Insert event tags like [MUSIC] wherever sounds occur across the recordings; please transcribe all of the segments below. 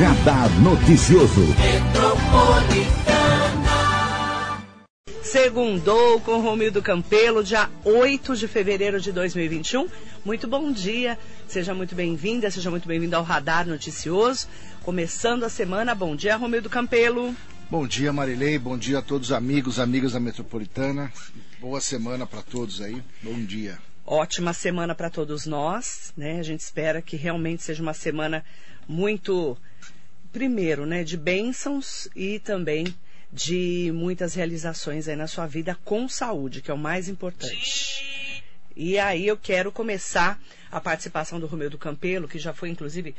Radar Noticioso. Segundou com Romildo Campelo, dia 8 de fevereiro de 2021. Muito bom dia, seja muito bem-vinda, seja muito bem-vindo ao Radar Noticioso. Começando a semana, bom dia, Romildo Campelo. Bom dia, Marilei, bom dia a todos os amigos, amigas da Metropolitana. Boa semana para todos aí, bom dia. Ótima semana para todos nós, né? A gente espera que realmente seja uma semana muito, primeiro, né, de bênçãos e também de muitas realizações aí na sua vida com saúde, que é o mais importante. E aí eu quero começar a participação do Romeu do Campelo, que já foi inclusive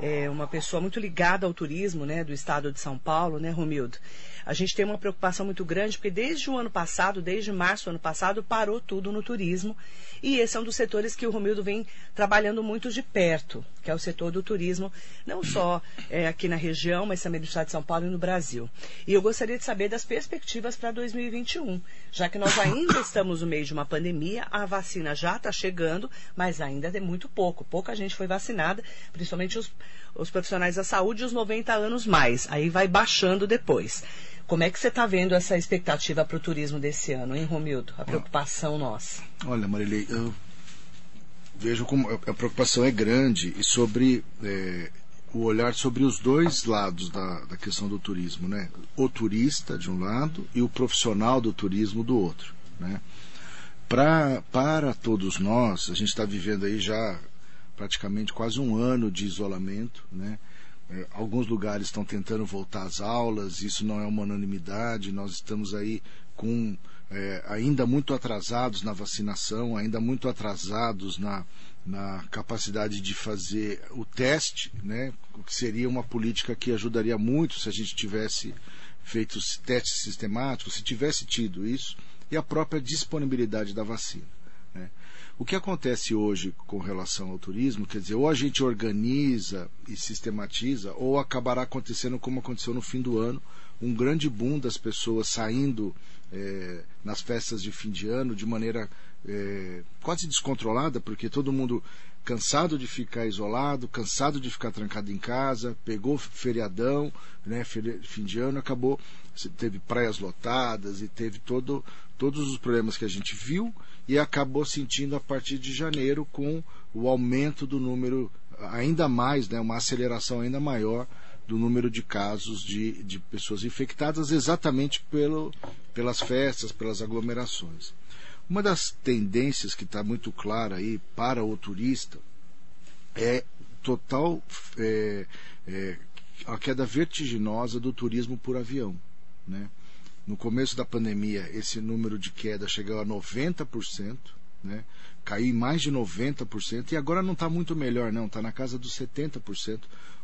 é, uma pessoa muito ligada ao turismo, né, do estado de São Paulo, né, Romildo? A gente tem uma preocupação muito grande, porque desde o ano passado, desde março do ano passado, parou tudo no turismo. E esse é um dos setores que o Romildo vem trabalhando muito de perto, que é o setor do turismo, não só é, aqui na região, mas também no estado de São Paulo e no Brasil. E eu gostaria de saber das perspectivas para 2021, já que nós ainda [COUGHS] estamos no meio de uma pandemia, a vacina já está chegando, mas ainda é muito pouco. Pouca gente foi vacinada, principalmente os, os profissionais da saúde e os 90 anos mais. Aí vai baixando depois. Como é que você está vendo essa expectativa para o turismo desse ano, hein, Romildo? A preocupação nossa. Olha, Marilei, eu vejo como a preocupação é grande e sobre é, o olhar sobre os dois lados da, da questão do turismo, né? O turista de um lado e o profissional do turismo do outro, né? Pra, para todos nós, a gente está vivendo aí já praticamente quase um ano de isolamento, né? É, alguns lugares estão tentando voltar às aulas, isso não é uma unanimidade, nós estamos aí com é, ainda muito atrasados na vacinação, ainda muito atrasados na, na capacidade de fazer o teste, né, o que seria uma política que ajudaria muito se a gente tivesse feito testes sistemáticos, se tivesse tido isso, e a própria disponibilidade da vacina. O que acontece hoje com relação ao turismo, quer dizer, ou a gente organiza e sistematiza, ou acabará acontecendo como aconteceu no fim do ano, um grande boom das pessoas saindo é, nas festas de fim de ano de maneira é, quase descontrolada, porque todo mundo cansado de ficar isolado, cansado de ficar trancado em casa, pegou feriadão, né, fim de ano, acabou, teve praias lotadas e teve todo, todos os problemas que a gente viu e acabou sentindo a partir de janeiro com o aumento do número ainda mais, né, uma aceleração ainda maior do número de casos de, de pessoas infectadas exatamente pelo, pelas festas, pelas aglomerações. Uma das tendências que está muito clara aí para o turista é total é, é, a queda vertiginosa do turismo por avião. Né? No começo da pandemia, esse número de queda chegou a 90%, né? caiu em mais de 90%, e agora não está muito melhor, não, está na casa dos 70%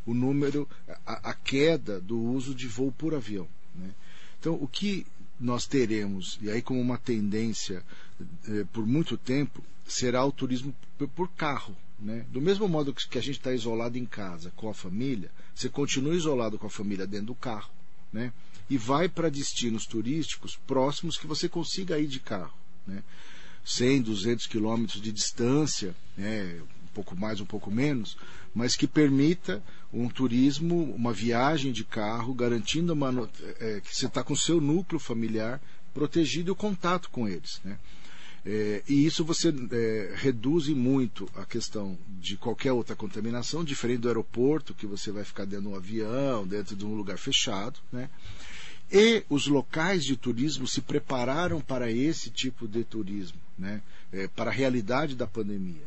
o número, a, a, queda do uso de voo por avião. Né? Então, o que nós teremos, e aí como uma tendência eh, por muito tempo, será o turismo por, carro. Né? Do mesmo modo que a gente está isolado em casa com a família, você continua isolado com a família dentro do carro. Né? E vai para destinos turísticos próximos que você consiga ir de carro. Né? 100, 200 quilômetros de distância, né? um pouco mais, um pouco menos, mas que permita um turismo, uma viagem de carro, garantindo uma, é, que você está com seu núcleo familiar protegido e o contato com eles. Né? É, e isso você é, reduz muito a questão de qualquer outra contaminação, diferente do aeroporto, que você vai ficar dentro de um avião, dentro de um lugar fechado. Né? E os locais de turismo se prepararam para esse tipo de turismo, né? É, para a realidade da pandemia.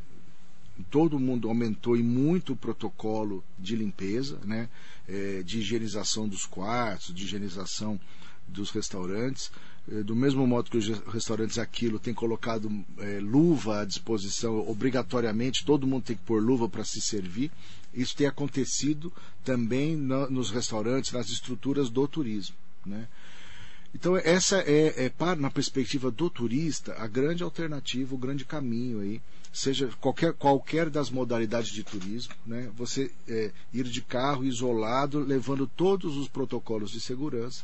Todo mundo aumentou e muito o protocolo de limpeza, né? É, de higienização dos quartos, de higienização dos restaurantes. É, do mesmo modo que os restaurantes aquilo têm colocado é, luva à disposição obrigatoriamente, todo mundo tem que pôr luva para se servir. Isso tem acontecido também no, nos restaurantes, nas estruturas do turismo. Né? Então essa é, é para, na perspectiva do turista a grande alternativa, o grande caminho aí, seja qualquer, qualquer das modalidades de turismo, né? Você é, ir de carro isolado, levando todos os protocolos de segurança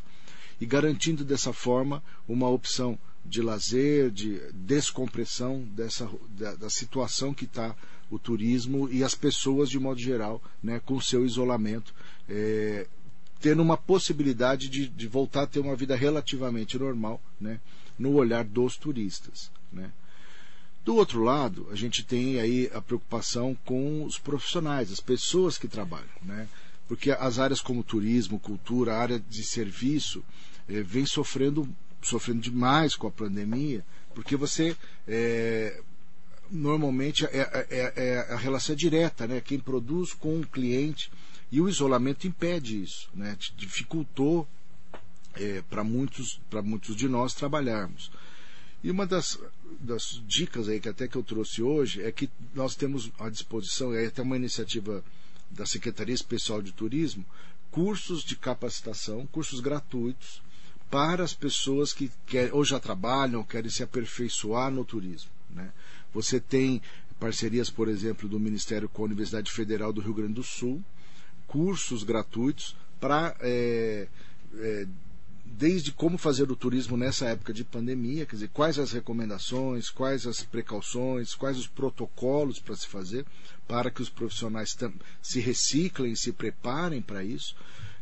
e garantindo dessa forma uma opção de lazer, de descompressão dessa, da, da situação que está o turismo e as pessoas de modo geral, né, com seu isolamento, é, tendo uma possibilidade de, de, voltar a ter uma vida relativamente normal, né, no olhar dos turistas, né. Do outro lado, a gente tem aí a preocupação com os profissionais, as pessoas que trabalham, né? Porque as áreas como turismo, cultura, área de serviço, eh, vem sofrendo, sofrendo demais com a pandemia, porque você é, normalmente é, é, é, a relação é direta, né? Quem produz com o cliente e o isolamento impede isso, né? Dificultou é, para muitos, para muitos de nós trabalharmos. E uma das, das dicas aí que até que eu trouxe hoje é que nós temos à disposição, é até uma iniciativa da Secretaria Especial de Turismo, cursos de capacitação, cursos gratuitos para as pessoas que quer, ou já trabalham querem se aperfeiçoar no turismo. Né? Você tem parcerias, por exemplo, do Ministério com a Universidade Federal do Rio Grande do Sul, cursos gratuitos para é, é, desde como fazer o turismo nessa época de pandemia, quer dizer, quais as recomendações, quais as precauções, quais os protocolos para se fazer, para que os profissionais se reciclem, se preparem para isso.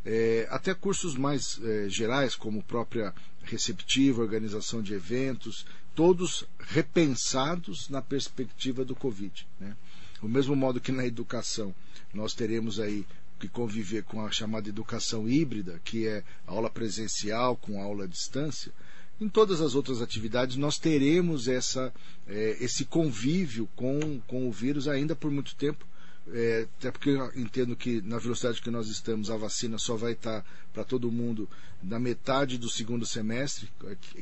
É, até cursos mais é, gerais, como própria receptiva, organização de eventos, todos repensados na perspectiva do Covid. Né? Do mesmo modo que na educação nós teremos aí que conviver com a chamada educação híbrida, que é aula presencial com aula à distância, em todas as outras atividades nós teremos essa, é, esse convívio com, com o vírus ainda por muito tempo. É, até porque eu entendo que na velocidade que nós estamos, a vacina só vai estar para todo mundo na metade do segundo semestre,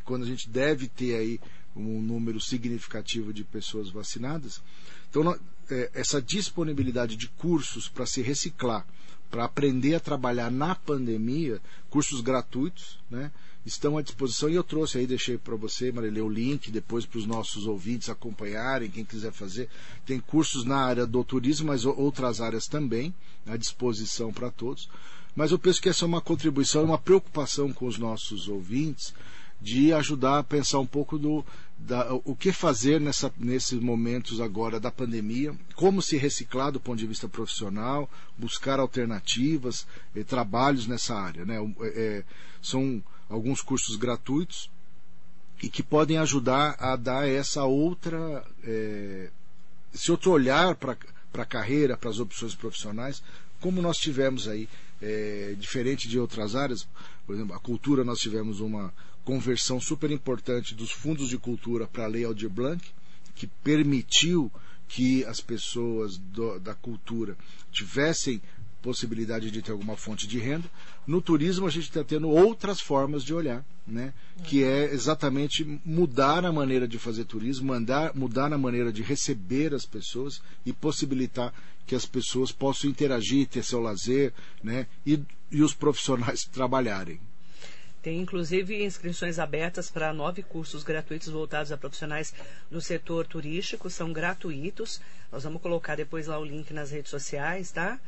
quando a gente deve ter aí um número significativo de pessoas vacinadas. Então, é, essa disponibilidade de cursos para se reciclar, para aprender a trabalhar na pandemia, cursos gratuitos, né? Estão à disposição e eu trouxe aí, deixei para você, Marilê, o link depois para os nossos ouvintes acompanharem, quem quiser fazer. Tem cursos na área do turismo, mas outras áreas também à disposição para todos. Mas eu penso que essa é uma contribuição, uma preocupação com os nossos ouvintes de ajudar a pensar um pouco do da, o que fazer nessa, nesses momentos agora da pandemia, como se reciclar do ponto de vista profissional, buscar alternativas, eh, trabalhos nessa área. Né? É, são alguns cursos gratuitos e que podem ajudar a dar essa outra, é, esse outro olhar para a carreira, para as opções profissionais, como nós tivemos aí, é, diferente de outras áreas, por exemplo, a cultura nós tivemos uma conversão super importante dos fundos de cultura para a Lei Aldir Blanc, que permitiu que as pessoas do, da cultura tivessem possibilidade de ter alguma fonte de renda. No turismo, a gente está tendo outras formas de olhar, né? que é exatamente mudar a maneira de fazer turismo, mandar, mudar a maneira de receber as pessoas e possibilitar que as pessoas possam interagir, ter seu lazer né? e, e os profissionais [LAUGHS] trabalharem. Tem inclusive inscrições abertas para nove cursos gratuitos voltados a profissionais no setor turístico, são gratuitos. Nós vamos colocar depois lá o link nas redes sociais, tá?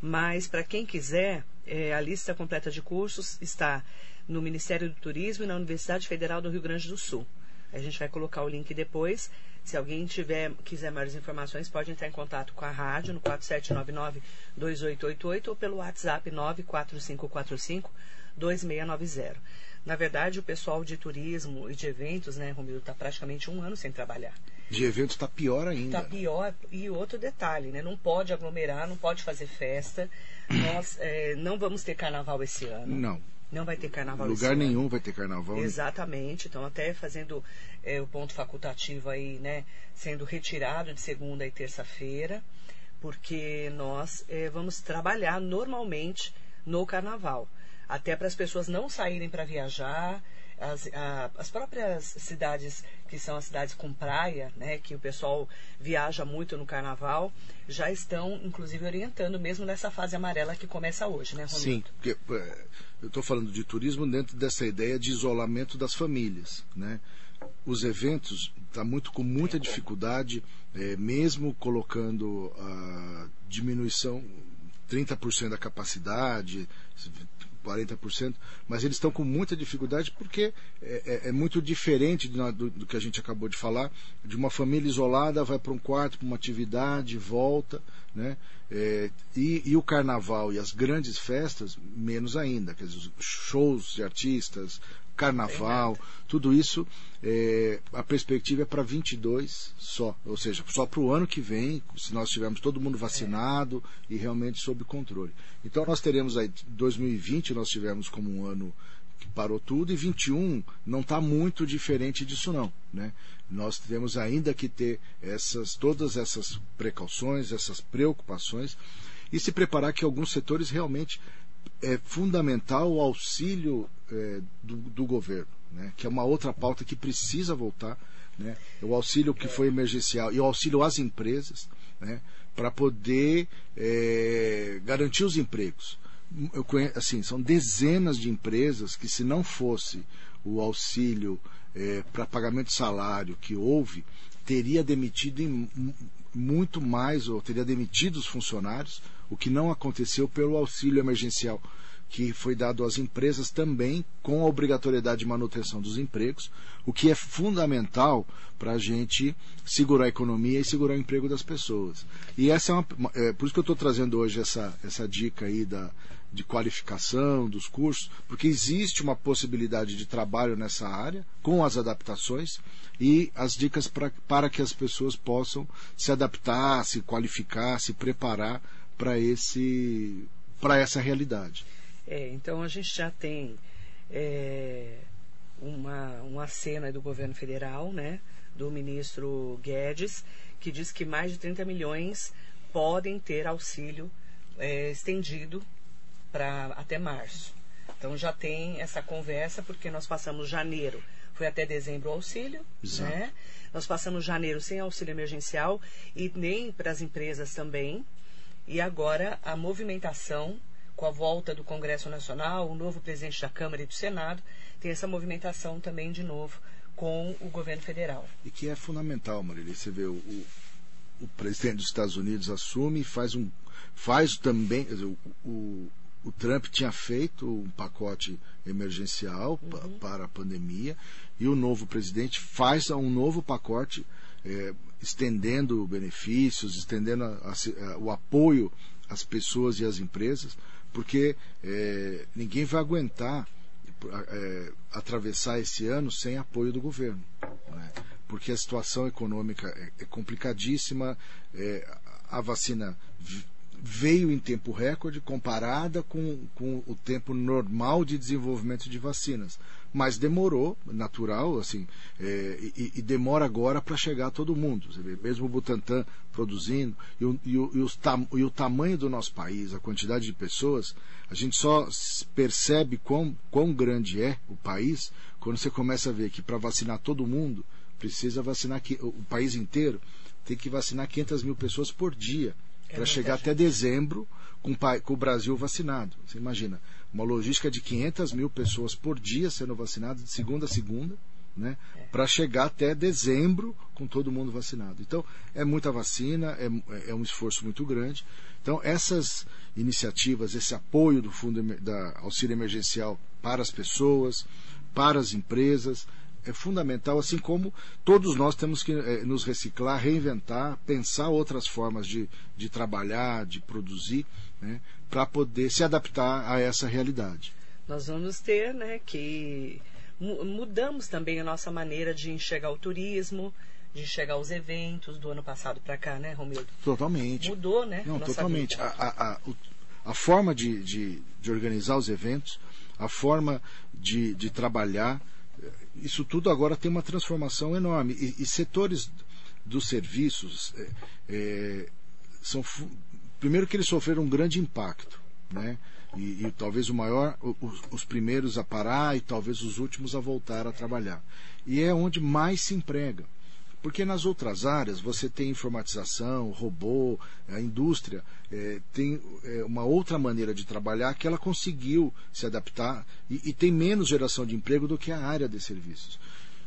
Mas para quem quiser, é, a lista completa de cursos está no Ministério do Turismo e na Universidade Federal do Rio Grande do Sul. A gente vai colocar o link depois. Se alguém tiver, quiser mais informações, pode entrar em contato com a rádio no 4799-2888 ou pelo WhatsApp 94545 2690. Na verdade, o pessoal de turismo e de eventos, né, Romildo, está praticamente um ano sem trabalhar. De eventos está pior ainda. Está pior. E outro detalhe, né? Não pode aglomerar, não pode fazer festa. Nós é, não vamos ter carnaval esse ano. Não. Não vai ter carnaval Lugar nenhum vai ter carnaval. Né? Exatamente. Então, até fazendo é, o ponto facultativo aí, né? Sendo retirado de segunda e terça-feira, porque nós é, vamos trabalhar normalmente no carnaval até para as pessoas não saírem para viajar. As, a, as próprias cidades que são as cidades com praia, né, que o pessoal viaja muito no carnaval, já estão, inclusive, orientando mesmo nessa fase amarela que começa hoje, né, Ronaldo? Sim, porque é, eu estou falando de turismo dentro dessa ideia de isolamento das famílias, né? Os eventos está muito com muita dificuldade, é, mesmo colocando a diminuição 30% da capacidade, 40%, mas eles estão com muita dificuldade porque é, é, é muito diferente do, do, do, que a gente acabou de falar, de uma família isolada, vai para um quarto, para uma atividade, volta, né? É, e, e, o carnaval e as grandes festas, menos ainda, quer dizer, shows de artistas, carnaval, tudo isso, é, a perspectiva é para 22 só, ou seja, só para o ano que vem, se nós tivermos todo mundo vacinado e realmente sob controle. Então nós teremos aí 2020 nós tivemos como um ano que parou tudo e 21 não está muito diferente disso não, né? Nós temos ainda que ter essas todas essas precauções, essas preocupações e se preparar que alguns setores realmente é fundamental o auxílio é, do, do, governo, né? que é uma outra pauta que precisa voltar. Né? O auxílio que foi emergencial e o auxílio às empresas né? para poder é, garantir os empregos. Conheço, assim, são dezenas de empresas que, se não fosse o auxílio é, para pagamento de salário que houve, teria demitido em, muito mais, ou teria demitido os funcionários, o que não aconteceu pelo auxílio emergencial que foi dado às empresas também com a obrigatoriedade de manutenção dos empregos, o que é fundamental para a gente segurar a economia e segurar o emprego das pessoas. E essa é, uma, é por isso que eu estou trazendo hoje essa, essa dica aí da, de qualificação dos cursos, porque existe uma possibilidade de trabalho nessa área com as adaptações e as dicas pra, para que as pessoas possam se adaptar, se qualificar, se preparar para esse para essa realidade. É, então a gente já tem é, uma, uma cena do governo federal, né, do ministro Guedes, que diz que mais de 30 milhões podem ter auxílio é, estendido para até março. Então já tem essa conversa, porque nós passamos janeiro, foi até dezembro o auxílio, Exato. né? Nós passamos janeiro sem auxílio emergencial e nem para as empresas também. E agora a movimentação com a volta do Congresso Nacional, o novo presidente da Câmara e do Senado, tem essa movimentação também de novo com o governo federal. E que é fundamental, Marília. Você vê, o, o, presidente dos Estados Unidos assume e faz um. faz também. Dizer, o, o, o, Trump tinha feito um pacote emergencial uhum. para a pandemia e o novo presidente faz um novo pacote é, estendendo benefícios, estendendo a, a, o apoio às pessoas e às empresas porque é, ninguém vai aguentar é, atravessar esse ano sem apoio do governo. Né? Porque a situação econômica é, é complicadíssima, é, a vacina veio em tempo recorde comparada com, com o tempo normal de desenvolvimento de vacinas. Mas demorou, natural, assim, é, e, e, demora agora para chegar a todo mundo. Vê, mesmo o Butantan produzindo, e o, e, o, e, e o tamanho do nosso país, a quantidade de pessoas, a gente só percebe quão, quão grande é o país quando você começa a ver que para vacinar todo mundo, precisa vacinar o país inteiro, tem que vacinar 500 mil pessoas por dia é para chegar até dezembro com, com, o Brasil vacinado. Você imagina, uma logística de 500 mil pessoas por dia sendo vacinadas, de segunda a segunda, né, é. para chegar até dezembro com todo mundo vacinado. Então, é muita vacina, é, é um esforço muito grande. Então, essas iniciativas, esse apoio do Fundo da Auxílio Emergencial para as pessoas, para as empresas, é fundamental, assim como todos nós temos que é, nos reciclar, reinventar, pensar outras formas de, de trabalhar, de produzir, né, para poder se adaptar a essa realidade. Nós vamos ter né, que mudamos também a nossa maneira de enxergar o turismo, de enxergar os eventos do ano passado para cá, né, Romildo? Totalmente. Mudou, né? Não, totalmente. A, a, a, a, forma de, de, de organizar os eventos, a forma de, de trabalhar, isso tudo agora tem uma transformação enorme. E, e setores dos serviços é, é, são. Primeiro que eles sofreram um grande impacto. Né? E, e talvez o maior, os, os, primeiros a parar e talvez os últimos a voltar a trabalhar. E é onde mais se emprega. Porque nas outras áreas você tem informatização, robô, a indústria é, tem é, uma outra maneira de trabalhar que ela conseguiu se adaptar e, e tem menos geração de emprego do que a área de serviços.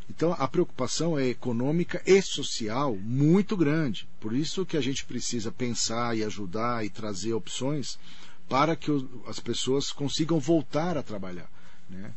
Então a preocupação é econômica e social muito grande. Por isso que a gente precisa pensar e ajudar e trazer opções para que as pessoas consigam voltar a trabalhar. Né?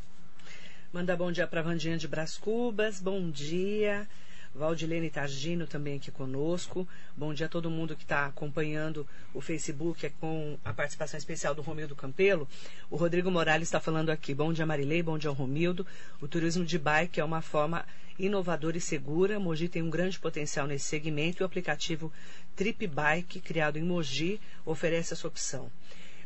Manda bom dia para Vandinha de Brás Cubas, bom dia. Valdilene Targino também aqui conosco. Bom dia a todo mundo que está acompanhando o Facebook com a participação especial do Romildo Campelo. O Rodrigo Morales está falando aqui. Bom dia, Marilei. Bom dia Romildo. O turismo de bike é uma forma inovadora e segura. Mogi tem um grande potencial nesse segmento e o aplicativo Trip Bike, criado em Mogi, oferece essa opção.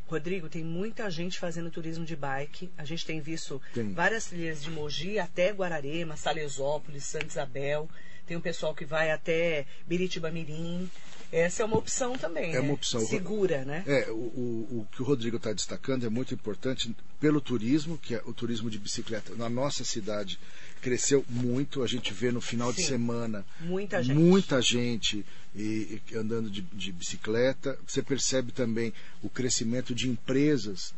Rodrigo, tem muita gente fazendo turismo de bike. A gente tem visto tem. várias trilhas de Mogi até Guararema, Salesópolis, Santa Isabel. Tem um pessoal que vai até Biritiba Mirim. Essa é uma opção também. É né? uma opção. Segura, né? É, o, o, o que o Rodrigo está destacando é muito importante pelo turismo, que é o turismo de bicicleta. Na nossa cidade cresceu muito. A gente vê no final Sim, de semana muita gente, muita gente e, e andando de, de, bicicleta. Você percebe também o crescimento de empresas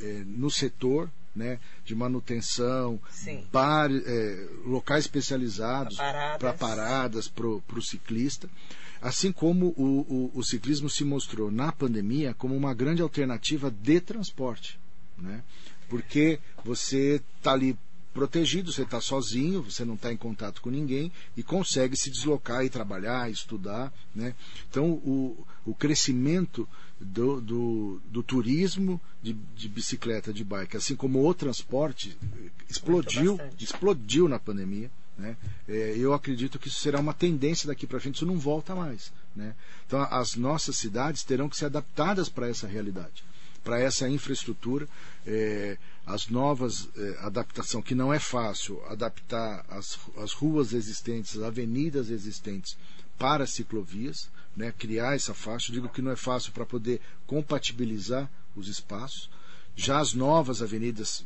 é, no setor. Né, de manutenção, bar, é, locais especializados para paradas para o ciclista. Assim como o, o, o, ciclismo se mostrou na pandemia como uma grande alternativa de transporte. Né? Porque você está ali protegido, você está sozinho, você não está em contato com ninguém e consegue se deslocar e trabalhar, estudar. Né? Então, o, o crescimento do, do, do turismo de, de, bicicleta, de bike, assim como o transporte, explodiu, explodiu na pandemia. Né? É, eu acredito que isso será uma tendência daqui para frente, isso não volta mais. Né? Então, as nossas cidades terão que ser adaptadas para essa realidade para essa infraestrutura. É, as novas é, adaptação, que não é fácil adaptar as, as ruas existentes, as avenidas existentes para ciclovias, né, criar essa faixa. Eu digo que não é fácil para poder compatibilizar os espaços. Já as novas avenidas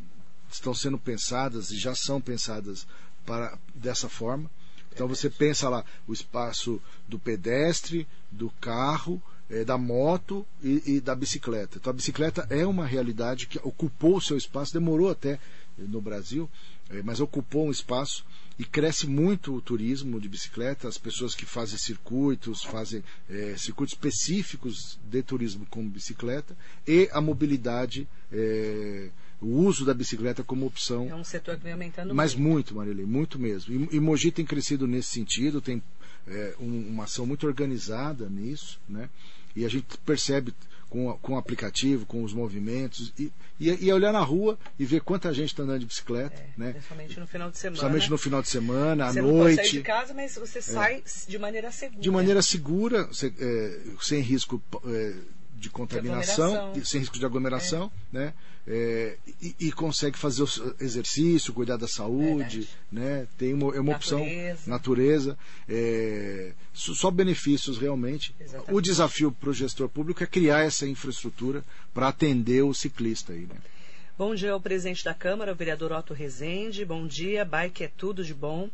estão sendo pensadas e já são pensadas para dessa forma. Então você pensa lá o espaço do pedestre, do carro é, da moto e, e, da bicicleta. Então a bicicleta é uma realidade que ocupou o seu espaço, demorou até eh, no Brasil, é, mas ocupou um espaço e cresce muito o turismo de bicicleta, as pessoas que fazem circuitos, fazem é, circuitos específicos de turismo com bicicleta e a mobilidade, é, o uso da bicicleta como opção. É um setor que vem aumentando Mas muito, muito Marilei, muito mesmo. E, e Mogi tem crescido nesse sentido, tem é, um, uma ação muito organizada nisso, né? E a gente percebe com, com o aplicativo, com os movimentos, e, e, e olhar na rua e ver quanta gente está andando de bicicleta. É, né? Principalmente no final de semana. Principalmente no final de semana, você à noite. Você não sair de casa, mas você é. sai de maneira segura. De maneira segura, é, sem risco é, de contaminação, de sem risco de aglomeração, é. né? É, e, e, consegue fazer o exercício, cuidar da saúde, né? Tem uma, é uma natureza. opção, natureza, é, só benefícios realmente. Exatamente. O desafio para o gestor público é criar essa infraestrutura para atender o ciclista aí, né? Bom dia ao presidente da Câmara, o vereador Otto Rezende. Bom dia, bike é tudo de bom.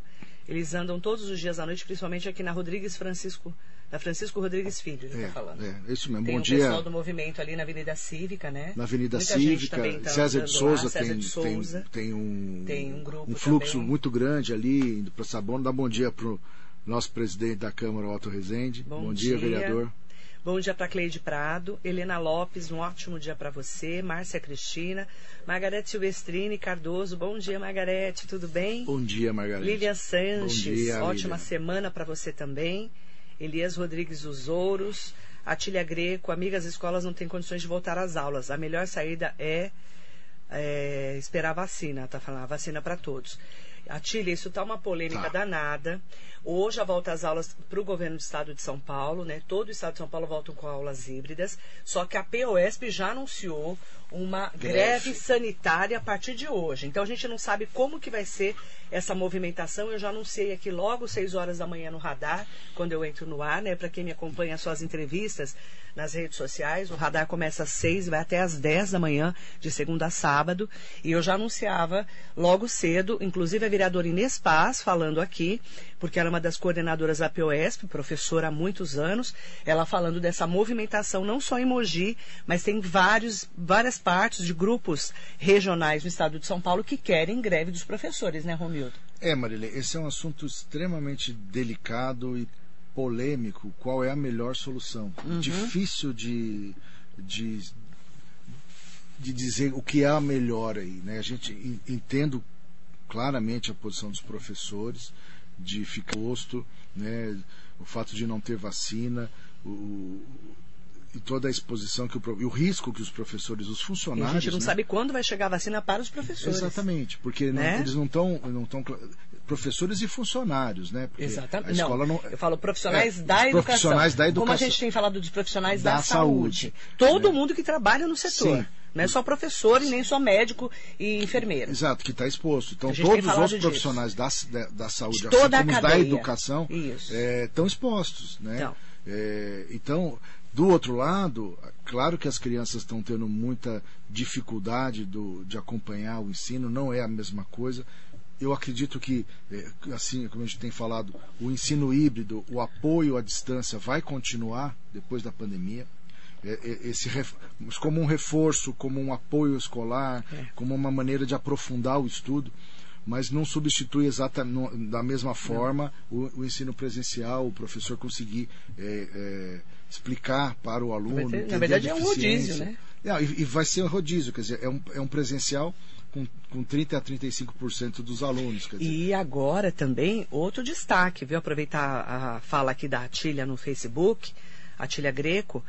Eles andam todos os dias à noite, principalmente aqui na Rodrigues Francisco da Francisco Rodrigues Filho, ele está é, falando. É, isso mesmo. Tem Bom o dia. pessoal do movimento ali na Avenida Cívica, né? Na Avenida Muita Cívica, tá César, de Souza, César tem, de Souza tem, tem, um, tem um, um fluxo também. muito grande ali, indo para Sabona. Dá bom dia para o nosso presidente da Câmara, Otto Rezende. Bom, bom dia, dia, vereador. Bom dia para Cleide Prado, Helena Lopes, um ótimo dia para você, Márcia Cristina, Margarete Silvestrini Cardoso, bom dia Margarete, tudo bem? Bom dia Margarete. Lilian Sanches, bom dia, ótima Lilian. semana para você também. Elias Rodrigues dos Ouros, Atília Greco, amigas escolas não têm condições de voltar às aulas. A melhor saída é, é esperar a vacina, tá falando, a vacina para todos. Atília, isso tá uma polêmica Tá. danada. Hoje a volta às aulas para o governo do estado de São Paulo, né? Todo o estado de São Paulo voltam com aulas híbridas. Só que a POSP já anunciou uma greve. Greve. sanitária a partir de hoje. Então a gente não sabe como que vai ser essa movimentação. Eu já anunciei aqui logo 6 horas da manhã no radar, quando eu entro no ar, né? Para quem me acompanha as suas entrevistas nas redes sociais, o radar começa às 6 e vai até às 10 da manhã, de segunda a sábado. E eu já anunciava logo cedo, inclusive a vereadora Inês Paz falando aqui, porque ela é uma das coordenadoras da POSP, professora há muitos anos, ela falando dessa movimentação não só em Mogi, mas tem vários, várias partes de grupos regionais no estado de São Paulo que querem greve dos professores, né, Romildo? É, Marilene, esse é um assunto extremamente delicado e polêmico. Qual é a melhor solução? Uhum. Difícil de, de, de dizer o que é a melhor aí. Né? A gente en- entendo claramente a posição dos professores de ficar posto, né? o fato de não ter vacina, o, e toda a exposição que o, e o risco que os professores, os E a funcionários. gente não né? sabe quando vai chegar a vacina para os professores. Exatamente, porque não- Né? eles não estão. Não tão, professores e funcionários, né? Porque Exatamente. A escola não, eu falo profissionais É, da educação. profissionais da Como a educação. gente tem falado dos profissionais da, Da saúde. saúde, Todo né? mundo que trabalha no setor. Sim. Não é só professor e nem só médico e enfermeiro. Exato, que está exposto. Então, todos os outros profissionais da, da, da saúde, De assim como da educação, Isso. é, estão expostos. Né? Então. É, então, do outro lado, claro que as crianças estão tendo muita dificuldade do, de acompanhar o ensino, não é a mesma coisa. Eu acredito que, é, assim como a gente tem falado, o ensino híbrido, o apoio à distância vai continuar depois da pandemia. É, é, esse como um reforço, como um apoio escolar, É. como uma maneira de aprofundar o estudo, mas não substitui exatamente da mesma forma o, o ensino presencial, o professor conseguir é, é, explicar para o aluno. Ter- na verdade, é um rodízio, né? É, e, e vai ser um rodízio, quer dizer, é um, é um presencial com, com 30 a 35% dos alunos. E agora também outro destaque, viu? Aproveitar a fala aqui da Atília no Facebook, Atília Greco.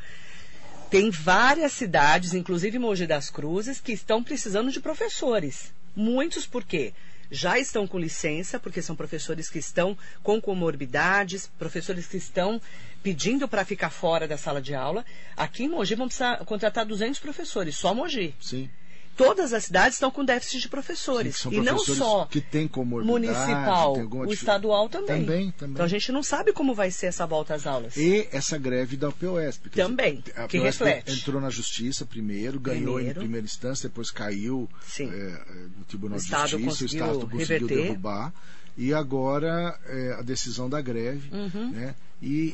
Tem várias cidades, inclusive Mogi das Cruzes, que estão precisando de professores. Muitos por quê? Já estão com licença, porque são professores que estão com comorbidades, professores que estão pedindo para ficar fora da sala de aula. Aqui em Mogi vão precisar contratar 200 professores, só Mogi. sim. Todas as cidades estão com déficit de professores. Sim, e não professores só que comorbidade, municipal, tem o estadual também. Também, também. Então a gente não sabe como vai ser essa volta às aulas. E essa greve da POSP. Também, dizer, a que reflete. entrou na justiça primeiro, ganhou Primeiro. em primeira instância, depois caiu é, é, no Tribunal de Justiça, o Estado conseguiu reverter. derrubar. E agora é, a decisão da greve. Uhum. Né? E,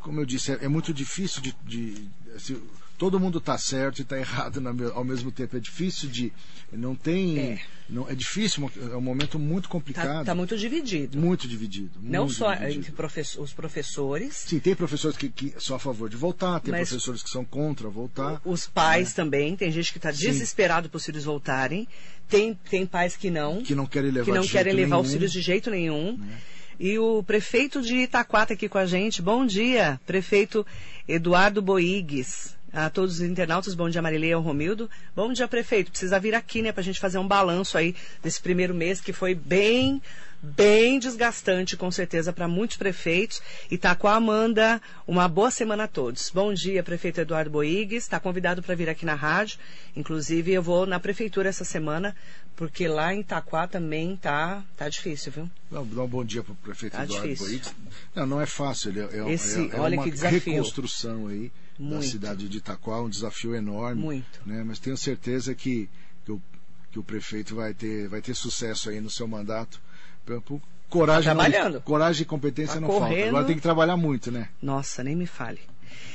como eu disse, é, é muito difícil de. de assim, todo mundo está certo e está errado ao mesmo tempo. É difícil de. Não tem. É. Não, é difícil, é um momento muito complicado. tá muito dividido. Muito dividido. não muito só dividido. entre profe- os professores, Sim, tem professores que, que são a favor de voltar, tem professores que são contra voltar. os pais também. Tem gente que está Tá. Desesperado para os filhos voltarem. Tem, tem pais que não. Que não querem levar que não querem levar os nenhum. filhos de jeito nenhum. E o prefeito de Itaquá tá aqui com a gente. Bom dia, prefeito Eduardo Boigues. A todos os internautas, bom dia Marileia Romildo. Bom dia, prefeito. Precisa vir aqui, né, pra gente fazer um balanço aí desse primeiro mês que foi bem, bem desgastante, com certeza, para muitos prefeitos. Itaquá manda uma boa semana a todos. Bom dia, prefeito Eduardo Boigues. Está convidado para vir aqui na rádio. Inclusive, eu vou na prefeitura essa semana, porque lá em Itaquá também tá, tá difícil, viu? Dá dá um bom dia para o prefeito Tá Eduardo difícil. Boix. Não, não é fácil. É, é, Esse- é, é olha uma que desafio. reconstrução aí da Muito. cidade de Itaquá, um desafio enorme. Muito. Né? Mas tenho certeza que, que, o, que o prefeito vai ter, vai ter sucesso aí no seu mandato. Por- Coragem, Tá não- trabalhando. coragem e competência Tá não falta. correndo. Agora tem que trabalhar muito, né? Nossa, nem me fale.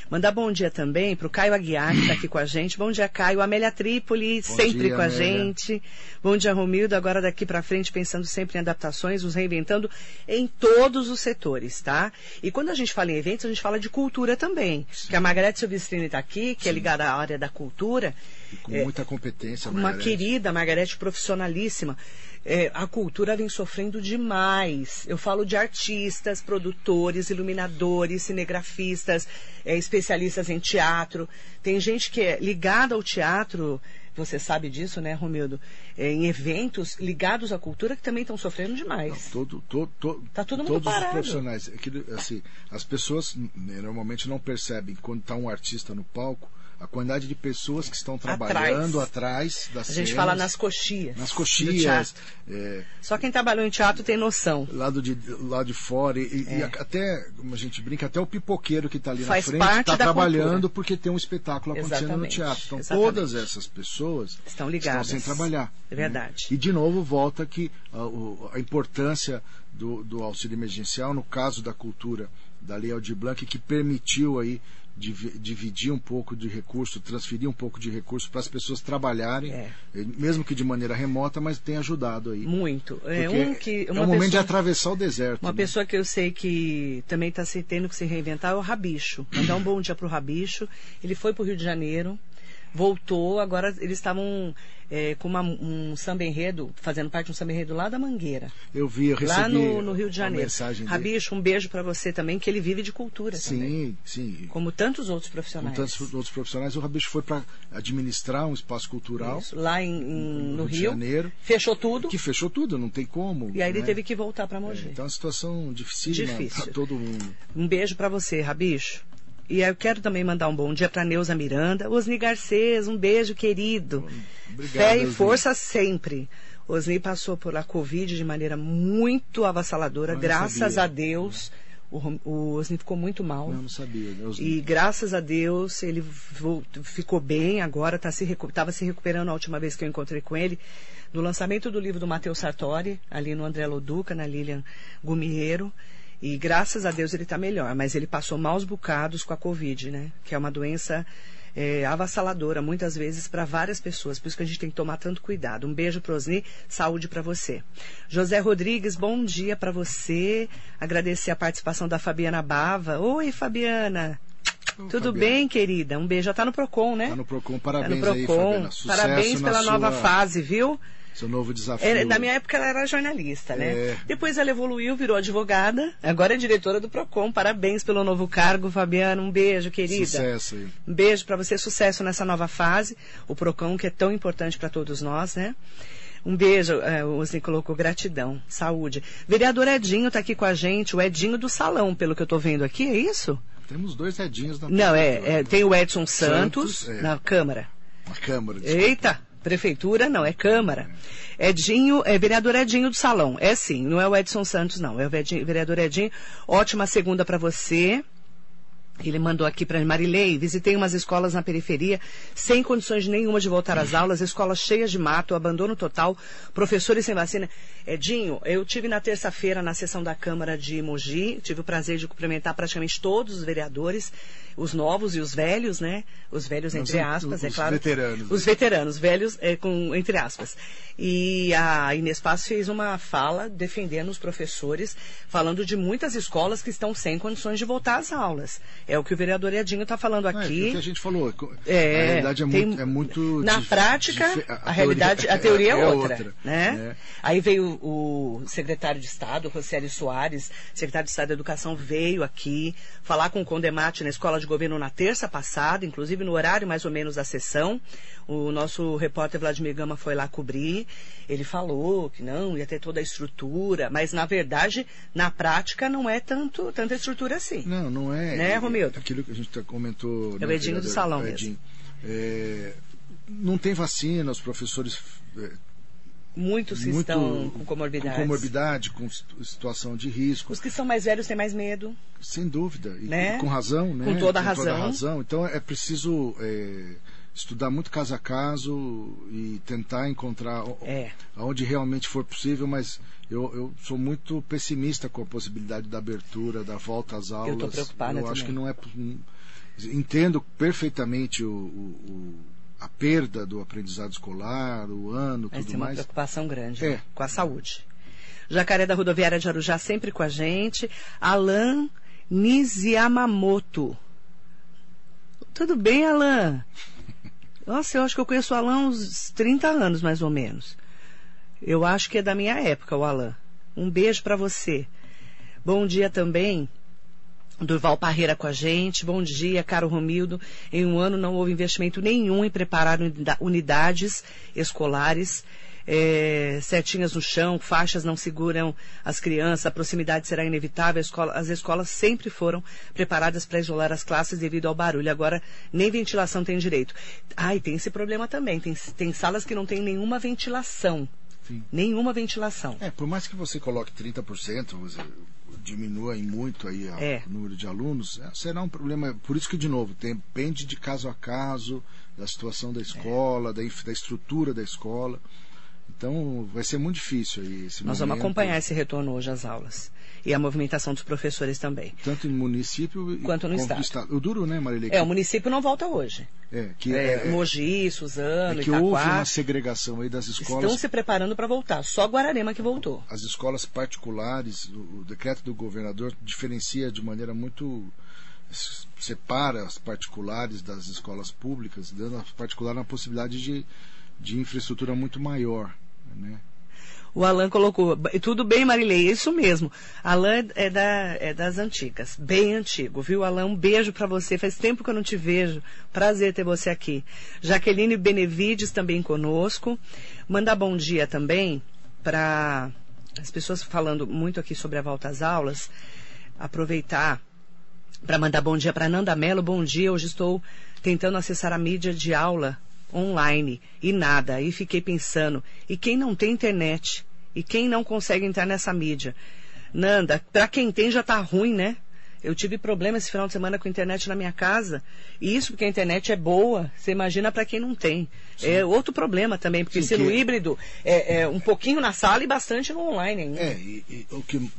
Mandar bom dia também para o Caio Aguiar, que está aqui com a gente. Bom dia, Caio. Amélia Trípoli, Bom sempre dia, com a Amélia. gente. Bom dia, Romildo. Agora daqui para frente, pensando sempre em adaptações, nos reinventando em todos os setores, tá? E quando a gente fala em eventos, a gente fala de cultura também. Que a Margarete Silvestrini está aqui, que é ligada à área da cultura. E com É, muita competência. Uma Margarete. querida Margarete profissionalíssima. É, a cultura vem sofrendo demais. Eu falo de artistas, produtores, iluminadores, cinegrafistas, é, especialistas em teatro. Tem gente que é ligada ao teatro, você sabe disso, né, Romildo? É, em eventos ligados à cultura que também estão sofrendo demais. Todo, todo, todo, Tá todo mundo todos parado. os profissionais. Aquilo, assim, as pessoas normalmente não percebem quando está um artista no palco a quantidade de pessoas que estão trabalhando atrás, das A gente cenas, fala nas coxias. nas coxias, é, Só quem trabalhou em teatro tem noção. lado de lado de fora e, e até como a gente brinca até o pipoqueiro que está ali É. Faz na frente está trabalhando cultura. porque tem um espetáculo acontecendo Exatamente, no teatro. Então exatamente. todas essas pessoas Estão ligadas. sem trabalhar. É né? verdade. E de novo volta que a, a importância do, do auxílio emergencial no caso da cultura da Lei Aldir Blanc que permitiu aí dividir um pouco de recurso, transferir um pouco de recurso para as pessoas trabalharem, É. eh, mesmo que de maneira remota, mas tem ajudado aí. Muito. É um que é um momento de pessoa- atravessar o deserto. Uma né? pessoa que eu sei que também está se tendo que se reinventar é o Rabicho. Mandar um bom dia para o Rabicho. Ele foi para o Rio de Janeiro. Voltou, agora eles estavam é, com uma, um samba enredo, fazendo parte de um samba enredo lá da Mangueira. Eu vi, eu recebi Lá no, no Rio de Janeiro. mensagem. Rabicho, um beijo para você também, que ele vive de cultura também. Sim, sim. Como tantos outros profissionais. tantos outros profissionais, o Rabicho foi para administrar um espaço cultural Isso, lá em, em- no Rio de. Janeiro. Fechou tudo. que fechou tudo, não tem como. E aí ele né? teve que voltar para Mogi. Então é uma situação Difícil. para todo mundo. Um beijo para você, Rabicho. E eu quero também mandar um bom dia para Neuza Miranda. Osni Garcês, um beijo, querido. Obrigado, Fé e Osni. força sempre. Osni passou por a Covid de maneira muito avassaladora, Ah, eu graças a Deus. O, o Osni ficou muito mal. Eu não sabia. Deus E graças a Deus ele ficou bem agora, estava se, recu- tava se recuperando a última vez que eu encontrei com ele, no lançamento do livro do Matheus Sartori, ali no André Loduca, na Lilian Gumiero. E graças a Deus ele está melhor, mas ele passou maus bocados com a Covid, né? Que é uma doença é, avassaladora, muitas vezes, para várias pessoas. Por isso que a gente tem que tomar tanto cuidado. Um beijo para Osni, saúde para você. José Rodrigues, bom dia para você. Agradecer a participação da Fabiana Bava. Oi, Fabiana. Tudo Fabiana. bem, querida? Um beijo. Já tá no Procon, né? Tá no Procon, Tá parabéns no aí, Procon. Fabiana. Sucesso Parabéns pela sua- nova fase, viu? Seu novo desafio. É, na minha época ela era jornalista, né? É. Depois ela evoluiu, virou advogada. Agora é diretora do Procon. Parabéns pelo novo cargo, Fabiana. Um beijo, querida. Sucesso aí. Um beijo para você, sucesso nessa nova fase. O Procon, que é tão importante para todos nós, né? Um beijo, é, o Osni colocou gratidão, saúde. Vereador Edinho está aqui com a gente, o Edinho do Salão, pelo que eu estou vendo aqui, é isso? Temos dois redinhos na Não, é, é, tem o Edson Santos, Santos, é. na Câmara. na Câmara. desculpa. Eita, prefeitura não, é Câmara. Edinho, é vereador Edinho do Salão. É sim, não é o Edson Santos, não. É o vereador Edinho. Ótima segunda para você. Ele mandou aqui para Marilei, visitei umas escolas na periferia, sem condições nenhuma de voltar às aulas, escolas cheias de mato, abandono total, professores sem vacina. Edinho, eu tive na terça-feira na sessão da Câmara de Mogi, tive o prazer de cumprimentar praticamente todos os vereadores, os novos e os velhos, né? Os velhos entre Os- aspas, é os claro. veteranos. Os veteranos, velhos, é, com, entre aspas. E a Inês Paz fez uma fala defendendo os professores, falando de muitas escolas que estão sem condições de voltar às aulas. É o que o vereador Edinho está falando Não, é aqui. o que a gente falou. É, a realidade é tem- muito. É muito na prática, dife- a, realidade, a teoria é, outra, né? né? Aí veio o secretário de Estado, Rocieli Soares, secretário de Estado da Educação, veio aqui falar com o Condemate na Escola de Governo na terça passada, inclusive no horário mais ou menos da sessão. O nosso repórter Vladimir Gama foi lá cobrir. Ele falou que não, ia ter toda a estrutura, mas na verdade, na prática, não é tanto, tanta estrutura assim. Não, não é. Né, Romildo? Aquilo que a gente comentou. É o né, Edinho do vereador? salão O mesmo. Edinho. É, não tem vacina, os professores é, Muitos que muito estão com comorbidades. com comorbidade, com situ- situação de risco, Os que são mais velhos têm mais medo. sem dúvida, e Né? com razão, né? Com toda a razão. Então é preciso é, estudar muito caso a caso e tentar encontrar É. aonde realmente for possível, mas eu, eu sou muito pessimista com a possibilidade da abertura, da volta às aulas. tô preocupada Eu acho também. que não é. Entendo perfeitamente o- o- a perda do aprendizado escolar, o ano, Mas tudo tem uma mais. preocupação grande É. né, com a saúde. Jacaré da Rodoviária de Arujá sempre com a gente. Alan Niziyamamoto. Tudo bem, Alan? Nossa, eu acho que eu conheço o Alan há uns 30 anos, mais ou menos. Eu acho que é da minha época, o Alan. Um beijo para você. Bom dia também. Durval Parreira com a gente. Bom dia, caro Romildo. Em um ano não houve investimento nenhum em preparar unida- unidades escolares. É, setinhas no chão, faixas não seguram as crianças, a proximidade será inevitável. escola- as escolas sempre foram preparadas para isolar as classes devido ao barulho. Agora, nem ventilação tem direito. Ah, e tem esse problema também. Tem, tem salas que não tem nenhuma ventilação. Sim. Nenhuma ventilação. É, por mais que você coloque 30%, você diminua muito aí a- É. o número de alunos, é, será um problema. Por isso que, de novo, depende de caso a caso, da situação da escola, da, inf- da estrutura da escola. Então, vai ser muito difícil aí esse Nós vamos momento, acompanhar esse retorno hoje às aulas. E a movimentação dos professores também. Tanto em município Quanto no quanto estado. O duro, né, Marília? É, o município não volta hoje. é, que, É, é, é- Mogi, Suzano, é que houve uma segregação aí das escolas. estão se preparando para voltar. Só Guararema que voltou. as escolas particulares, o, o decreto do governador diferencia de maneira muito separa as particulares das escolas públicas, dando às particulares uma possibilidade de, de infraestrutura muito maior. Né? O Alan colocou, tudo bem, Marilei, é isso mesmo. Alan é, da, é das antigas, bem antigo, viu, Alan? Um beijo para você, faz tempo que eu não te vejo. Prazer ter você aqui. Jaqueline Benevides também conosco. Mandar bom dia também para as pessoas falando muito aqui sobre a volta às aulas. Aproveitar para mandar bom dia para Nanda Mello. Bom dia, hoje estou tentando acessar a mídia de aula online e nada. E fiquei pensando, e quem não tem internet? E quem não consegue entrar nessa mídia? Nanda, para quem tem já tá ruim, né? Eu tive problema esse final de semana com a internet na minha casa. E isso porque a internet é boa. Você imagina para quem não tem. Sim. É outro problema também, porque Sim, se no híbrido é, é, um pouquinho na sala e bastante no online ainda. É, e, e, o que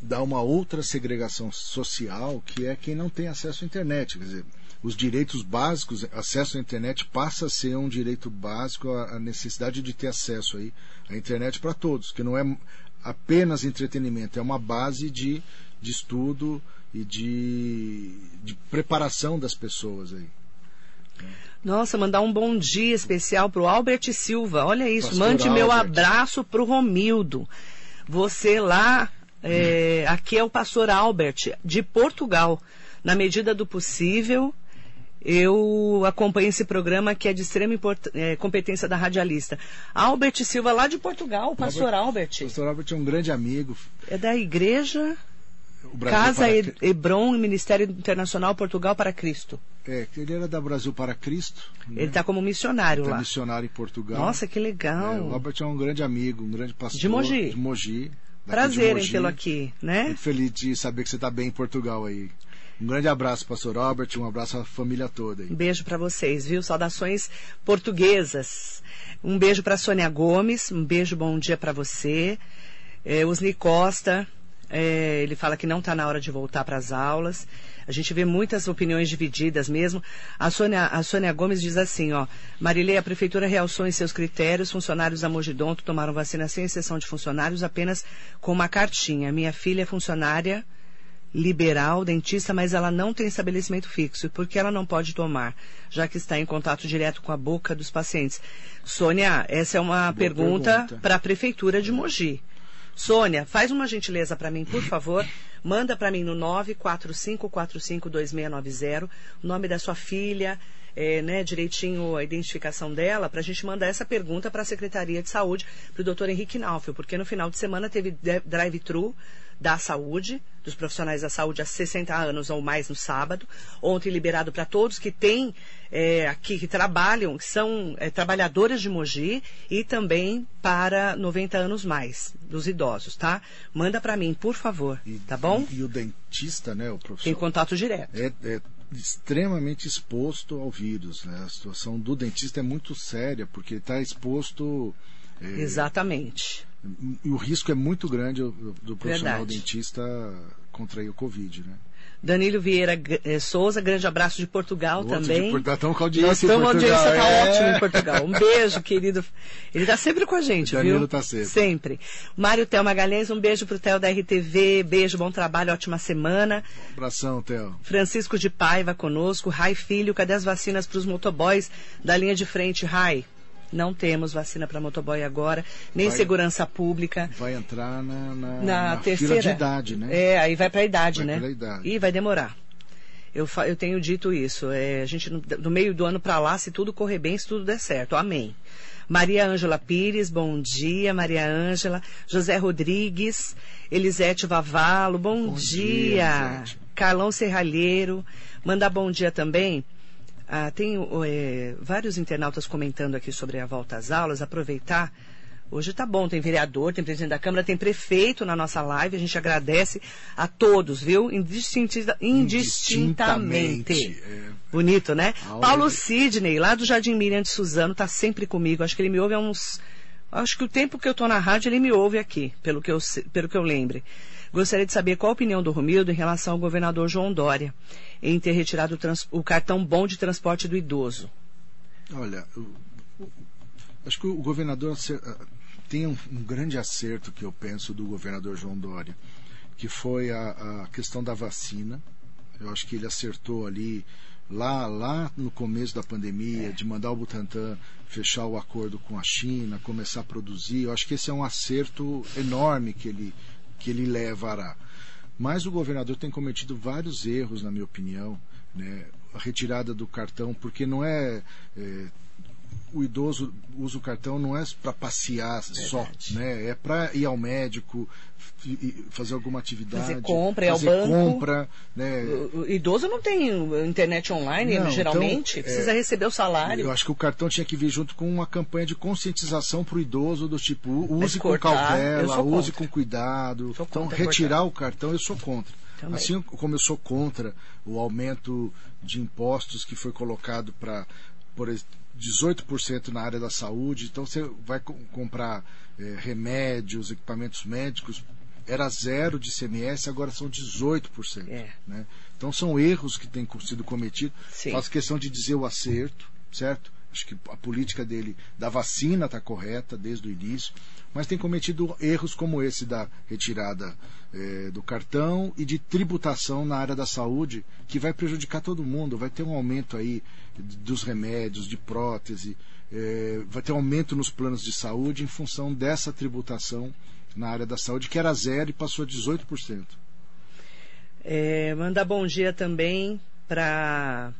dá uma outra segregação social, que é quem não tem acesso à internet. Quer dizer, os direitos básicos, acesso à internet passa a ser um direito básico, a, a necessidade de ter acesso aí à internet para todos, que não é apenas entretenimento, é uma base de, de estudo e de, de preparação das pessoas aí. Nossa, mandar um bom dia especial para o Albert Silva. Olha isso, Pastor mande Albert. meu abraço para o Romildo. Você lá, é, aqui é o pastor Albert, de Portugal. Na medida do possível, eu acompanho esse programa que é de extrema é, competência da radialista. Albert Silva, lá de Portugal, o pastor Albert. O pastor Albert é um grande amigo. É da igreja Casa para... Hebron, Ministério Internacional Portugal para Cristo. É, ele era da Brasil para Cristo. Né? Ele está como missionário ele tá lá. missionário em Portugal. Nossa, que legal. É, o Albert é um grande amigo, um grande pastor. De Mogi. De Mogi. Prazer em tê-lo aqui, né? Muito feliz de saber que você está bem em Portugal aí. Um grande abraço, pastor Robert, um abraço à família toda. Aí. Um beijo para vocês, viu? Saudações portuguesas. Um beijo para Sônia Gomes, um beijo, bom dia para você. É, Usni Costa, é, ele fala que não está na hora de voltar para as aulas. A gente vê muitas opiniões divididas mesmo. A Sônia, a Sônia Gomes diz assim, ó, Marilei, a prefeitura realçou em seus critérios, funcionários da Mogidonto tomaram vacina sem exceção de funcionários, apenas com uma cartinha. Minha filha é funcionária liberal, dentista, mas ela não tem estabelecimento fixo. Por que ela não pode tomar, já que está em contato direto com a boca dos pacientes? Sônia, essa é uma Boa pergunta, para a Prefeitura de Mogi. Sônia, faz uma gentileza para mim, por favor. Manda para mim no 945452690 o nome da sua filha, é, né, direitinho a identificação dela, para a gente mandar essa pergunta para a Secretaria de Saúde, para o doutor Henrique Naufel, porque no final de semana teve drive-thru da saúde, dos profissionais da saúde há 60 anos ou mais no sábado. Ontem liberado para todos que têm é, aqui, que trabalham, que são é, trabalhadores de Mogi e também para 90 anos mais, dos idosos, tá? Manda para mim, por favor, e, tá bom? E, e, o dentista, né, o professor? Tem contato direto. É, é extremamente exposto ao vírus, né? A situação do dentista é muito séria, porque está exposto... É, Exatamente e o risco é muito grande do profissional Verdade. dentista contrair o Covid, né? Danilo Vieira eh, Souza, grande abraço de Portugal Outro também. De Portugal, estamos com a audiência Estamos, em Portugal. A audiência está é. ótima em Portugal. Um beijo, querido. Ele está sempre com a gente, Danilo viu? está sempre. Sempre. Mário Theo Magalhães, um beijo para o Theo da RTV. Beijo, bom trabalho, ótima semana. Um abração, Theo. Francisco de Paiva conosco. Rai Filho, cadê as vacinas para os motoboys da linha de frente? Rai. Não temos vacina para motoboy agora, nem vai, segurança pública. Vai entrar na, na, na, na terceira de idade, né? É, aí vai para a idade, vai né? Idade. E vai demorar. Eu, eu tenho dito isso. É, a gente, no, no meio do ano para lá, se tudo correr bem, se tudo der certo. Amém. Maria Ângela Pires, bom dia, Maria Ângela. José Rodrigues, Elisete Vavalo, bom, bom dia. dia Carlão Serralheiro, mandar bom dia também ah, tem é, vários internautas comentando aqui sobre a volta às aulas. Aproveitar. Hoje está bom, tem vereador, tem presidente da Câmara, tem prefeito na nossa live. A gente agradece a todos, viu? Indistinta, indistintamente. indistintamente. É. Bonito, né? Paulo Sidney, lá do Jardim Miriam de Suzano, está sempre comigo. Acho que ele me ouve há uns. Acho que o tempo que eu estou na rádio, ele me ouve aqui, pelo que eu, pelo que eu lembre. Gostaria de saber qual a opinião do Romildo em relação ao governador João Dória em ter retirado o, o cartão bom de transporte do idoso. Olha, eu, acho que o governador ah, tem um, um, grande acerto que eu penso do governador João Dória, que foi a, a questão da vacina. Eu acho que ele acertou ali lá, lá no começo da pandemia, é. de mandar o Butantan fechar o acordo com a China, começar a produzir. Eu acho que esse é um acerto enorme que ele, que ele levará. Mas o governador tem cometido vários erros, na minha opinião. Né? A retirada do cartão, porque não é, é o idoso usa o cartão não é para passear Verdade. só, né? É para ir ao médico, fazer alguma atividade, fazer compra, fazer ir ao banco. compra, né? O, idoso não tem internet online, não, geralmente, então, precisa é, receber o salário. Eu acho que o cartão tinha que vir junto com uma campanha de conscientização para o idoso do tipo, use com cautela, use com cuidado. Então, retirar cortar. o cartão eu sou contra. Também. Assim como eu sou contra o aumento de impostos que foi colocado para por 18% na área da saúde, então você vai comprar é, remédios, equipamentos médicos, era zero de CMS, agora são 18%. É. Né? Então são erros que têm sido cometidos. Sim. Faço questão de dizer o acerto, certo? Acho que a política dele da vacina está correta desde o início, mas tem cometido erros como esse da retirada é, do cartão e de tributação na área da saúde, que vai prejudicar todo mundo. Vai ter um aumento aí dos remédios, de prótese, é, vai ter um aumento nos planos de saúde em função dessa tributação na área da saúde, que era zero e passou a 18%. É, mandar bom dia também para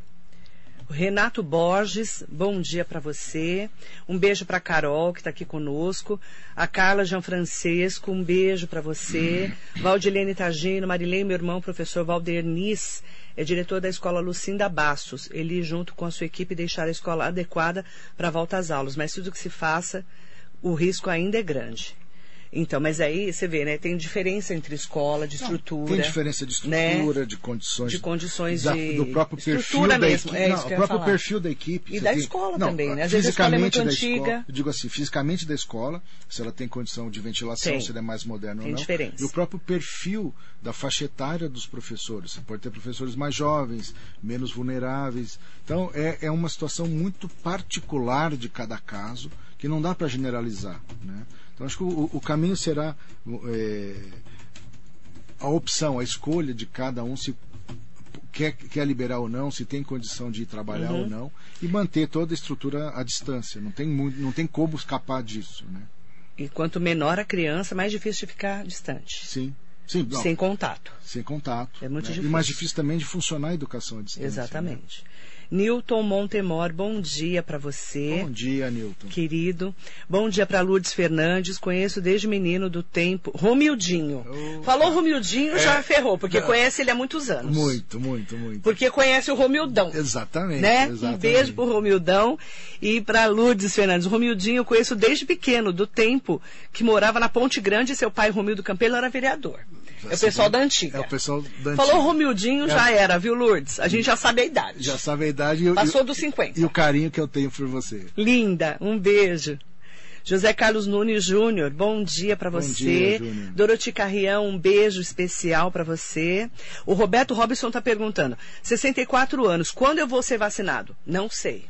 Renato Borges, bom dia para você. Um beijo para Carol, que está aqui conosco. A Carla Gianfrancesco, um beijo para você. Valdilene Tagino, Marilene, meu irmão, professor Valdernis, é diretor da escola Lucinda Bastos. Ele, junto com a sua equipe, deixar a escola adequada para volta às aulas. Mas tudo que se faça, o risco ainda é grande. Então, mas aí você vê, né? Tem diferença entre escola, de estrutura. Não, tem diferença de estrutura, né? de condições. De condições da, de. Do próprio perfil da mesmo, equipe. É não, o próprio perfil da equipe. E da tem, escola não, também, né? Às vezes a escola é muito antiga. Escola, digo assim, fisicamente da escola, se ela tem condição de ventilação, tem. se ela é mais moderna tem ou não. Diferença. E o próprio perfil da faixa etária dos professores. Você pode ter professores mais jovens, menos vulneráveis. Então, é, é uma situação muito particular de cada caso, que não dá para generalizar. Né? Então acho que o, o caminho será é, a opção, a escolha de cada um se quer, quer liberar ou não, se tem condição de ir trabalhar uhum. ou não, e manter toda a estrutura à distância. Não tem, muito, não tem como escapar disso. Né? E quanto menor a criança, mais difícil de ficar distante. Sim. Sim, não, sem contato. Sem contato. É muito né? difícil. E mais difícil também de funcionar a educação à distância. Né? Exatamente. Né? Nilton Montemor, bom dia para você. Bom dia, Nilton. Querido. Bom dia para Lourdes Fernandes, conheço desde menino do tempo. Romildinho. Oh, Falou Romildinho, é, já ferrou, porque conhece ele há muitos anos. Muito, muito, muito. Porque conhece o Romildão. Exatamente. Né? exatamente. Um beijo pro Romildão e para Lourdes Fernandes. Romildinho eu conheço desde pequeno, do tempo que morava na Ponte Grande e seu pai, Romildo Campelo, era vereador. É o pessoal da antiga. É o pessoal da antiga. Falou Romildinho, é. já era, viu, Lourdes? A gente já sabe a idade. Já sabe a idade. E, Passou dos 50. E o carinho que eu tenho por você. Linda, um beijo. José Carlos Nunes Júnior, bom dia para você. Dia, Doroti Carrião, um beijo especial para você. O Roberto Robson está perguntando: 64 anos, quando eu vou ser vacinado? Não sei.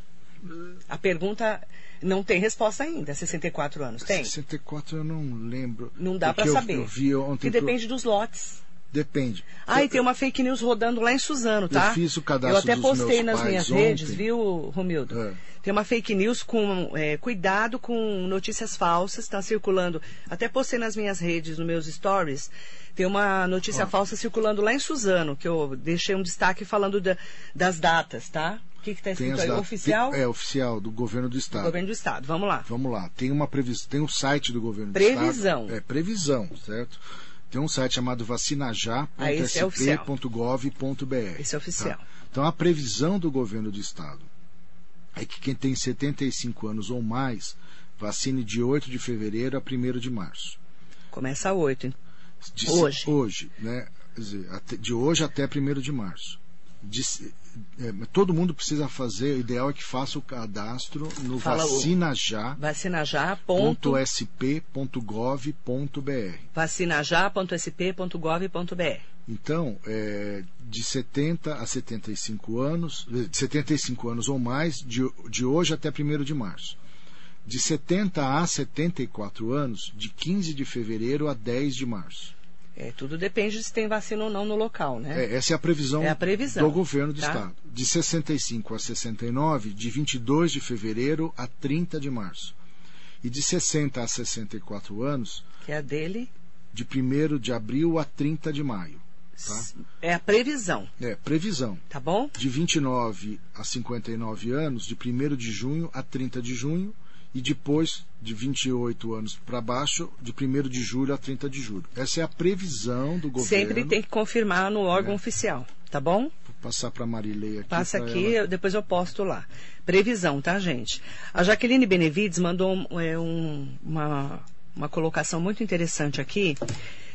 A pergunta não tem resposta ainda, 64 anos. Tem? 64 eu não lembro. Não dá para saber. Eu vi ontem. Que depende dos lotes. Depende. Ah, e tem uma fake news rodando lá em Suzano, tá? Eu fiz o cadastro Eu até postei nas minhas ontem. redes, viu, Romildo? É. Tem uma fake news com é, cuidado com notícias falsas, está circulando. Até postei nas minhas redes, nos meus stories. Tem uma notícia falsa circulando lá em Suzano, que eu deixei um destaque falando da, das datas, tá? Que está escrito aí? Oficial? Tem, é, oficial, do governo do Estado. Do governo do Estado, vamos lá. Vamos lá. Tem uma previsão, tem o um site do governo previsão. do Estado. Previsão. É, previsão, certo? Tem um site chamado vacinajá.sp.gov.br. Ah, esse é oficial. Tá? Então a previsão do governo do Estado é que quem tem 75 anos ou mais vacine de 8 de fevereiro a 1 de março. Começa 8, hein? De, hoje. Hoje, né? De hoje até 1 de março. De, é, todo mundo precisa fazer, o ideal é que faça o cadastro no vacinajá. Vacinajá.sp.gov.br. Vacinajá.sp.gov.br. Então, é, de 70 a 75 anos, de 75 anos ou mais, de, de hoje até 1 de março. De 70 a 74 anos, de 15 de fevereiro a 10 de março. É, tudo depende de se tem vacina ou não no local, né? É, essa é a previsão, É a previsão, do governo do tá? estado. De 65 a 69, de 22 de fevereiro a 30 de março. E de 60 a 64 anos, Que é a dele. de 1 de abril a 30 de maio. Tá? É a previsão, É, previsão. tá bom? De 29 a 59 anos, de 1 de junho a 30 de junho. E depois, de 28 anos para baixo, de 1 de julho a 30 de julho. Essa é a previsão do governo. Sempre tem que confirmar no órgão É. oficial, tá bom? Vou passar para a Marilei aqui. Passa aqui, ela- depois eu posto lá. Previsão, tá, gente? A Jaqueline Benevides mandou um- é, um- uma, uma colocação muito interessante aqui.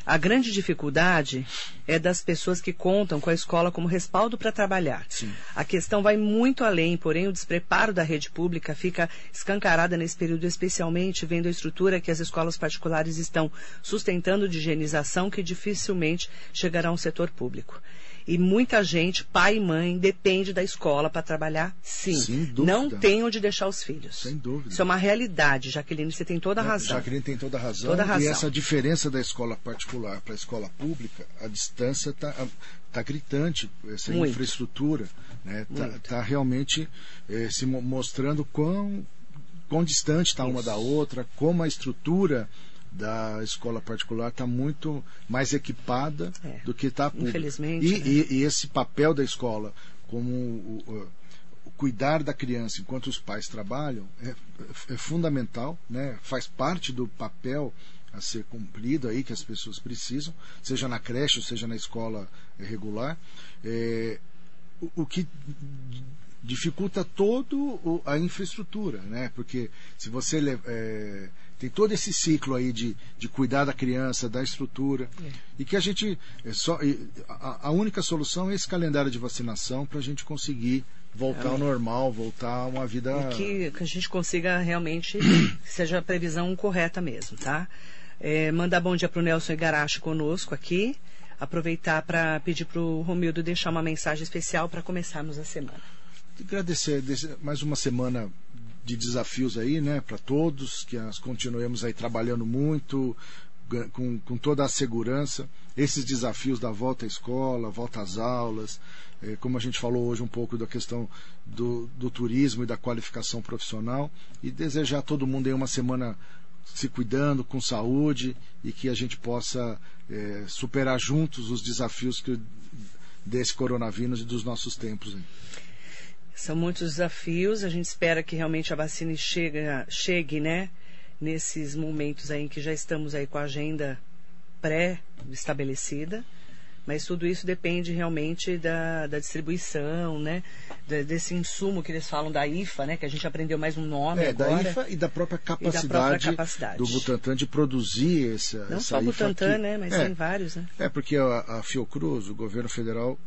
A grande dificuldade é das pessoas que contam com a escola como respaldo para trabalhar. Sim. A questão vai muito além, porém o despreparo da rede pública fica escancarada nesse período, especialmente vendo a estrutura que as escolas particulares estão sustentando de higienização que dificilmente chegará ao setor público. E muita gente, pai e mãe, depende da escola para trabalhar, sim. Sem dúvida. Não tem onde deixar os filhos. Sem dúvida. Isso é uma realidade, Jaqueline, você tem toda a Né? razão. Jaqueline tem toda a razão. Toda a razão. E essa diferença da escola particular para a escola pública, a distância está tá gritante. Essa Muito. infraestrutura está Muito. realmente eh, se mo- mostrando quão, quão distante está uma da outra, como a estrutura da escola particular está muito mais equipada É. do que está a pública. Infelizmente, E, né? e- e esse papel da escola como o- o- o cuidar da criança enquanto os pais trabalham é, é fundamental, né? faz parte do papel a ser cumprido aí que as pessoas precisam, seja na creche ou seja na escola eh, regular. É, o, o que dificulta todo a infraestrutura, né? Porque se você é, tem todo esse ciclo aí de, de cuidar da criança, da estrutura, e que a gente é só a, a única solução é esse calendário de vacinação para a gente conseguir voltar ao normal, voltar a uma vida E que, que a gente consiga realmente que seja a previsão correta mesmo, tá? É, mandar bom dia para o Nelson Igarashi conosco aqui. Aproveitar para pedir para o Romildo deixar uma mensagem especial para começarmos a semana. Agradecer mais uma semana de desafios aí, né, para todos, que nós continuemos aí trabalhando muito, com, com toda a segurança. Esses desafios da volta à escola, volta às aulas, eh, como a gente falou hoje um pouco da questão do, do turismo e da qualificação profissional, e desejar a todo mundo aí uma semana se cuidando, com saúde, e que a gente possa eh, superar juntos os desafios que, desse coronavírus e dos nossos tempos. Aí. São muitos desafios, a gente espera que realmente a vacina chega, chegue, né? Nesses momentos aí em que já estamos aí com a agenda pré-estabelecida. Mas tudo isso depende realmente da, da distribuição, né? Da- desse insumo que eles falam da IFA, né? Que a gente aprendeu mais um nome É, da agora. IFA e da própria capacidade, própria capacidade. do Butantan de produzir essa, Não essa só IFA Butantan, aqui. né? Mas é, tem vários, né? É, porque a, a Fiocruz, o governo federal,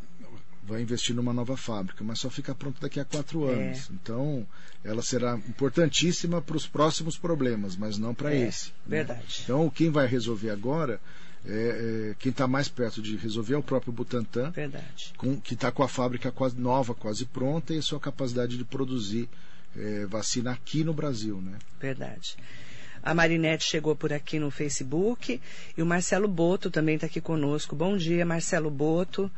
vai investir numa nova fábrica, mas só fica pronta daqui a quatro É. anos. Então, ela será importantíssima para os próximos problemas, mas não para É, esse. né? verdade. Então, quem vai resolver agora, é, é, quem está mais perto de resolver é o próprio Butantan, Verdade. com- que está com a fábrica quase nova, quase pronta, e a sua capacidade de produzir é, vacina aqui no Brasil, né? Verdade. A Marinete chegou por aqui no Facebook e o Marcelo Boto também está aqui conosco. Bom dia, Marcelo Boto.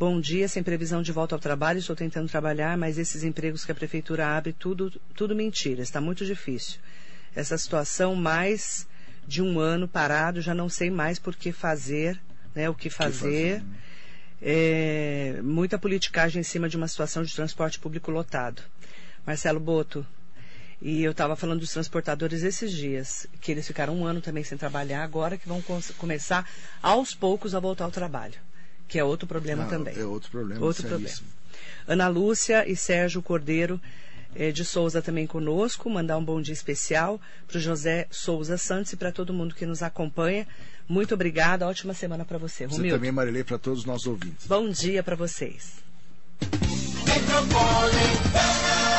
Bom dia, sem previsão de volta ao trabalho, estou tentando trabalhar, mas esses empregos que a prefeitura abre, tudo, tudo mentira, está muito difícil. Essa situação, mais de um ano parado, já não sei mais por que fazer, né, o que fazer. fazer, né? É, muita politicagem em cima de uma situação de transporte público lotado. Marcelo Boto, e eu estava falando dos transportadores esses dias, que eles ficaram um ano também sem trabalhar, agora que vão começar aos poucos a voltar ao trabalho, que é outro problema Ah, também. É outro problema. Outro seríssimo. Ana Lúcia e Sérgio Cordeiro eh, de Souza também conosco, mandar um bom dia especial para o José Souza Santos e para todo mundo que nos acompanha. Muito obrigada, ótima semana para você, Você Romildo. também, Marilei, para todos os nossos ouvintes. Bom dia para vocês. Metropolitana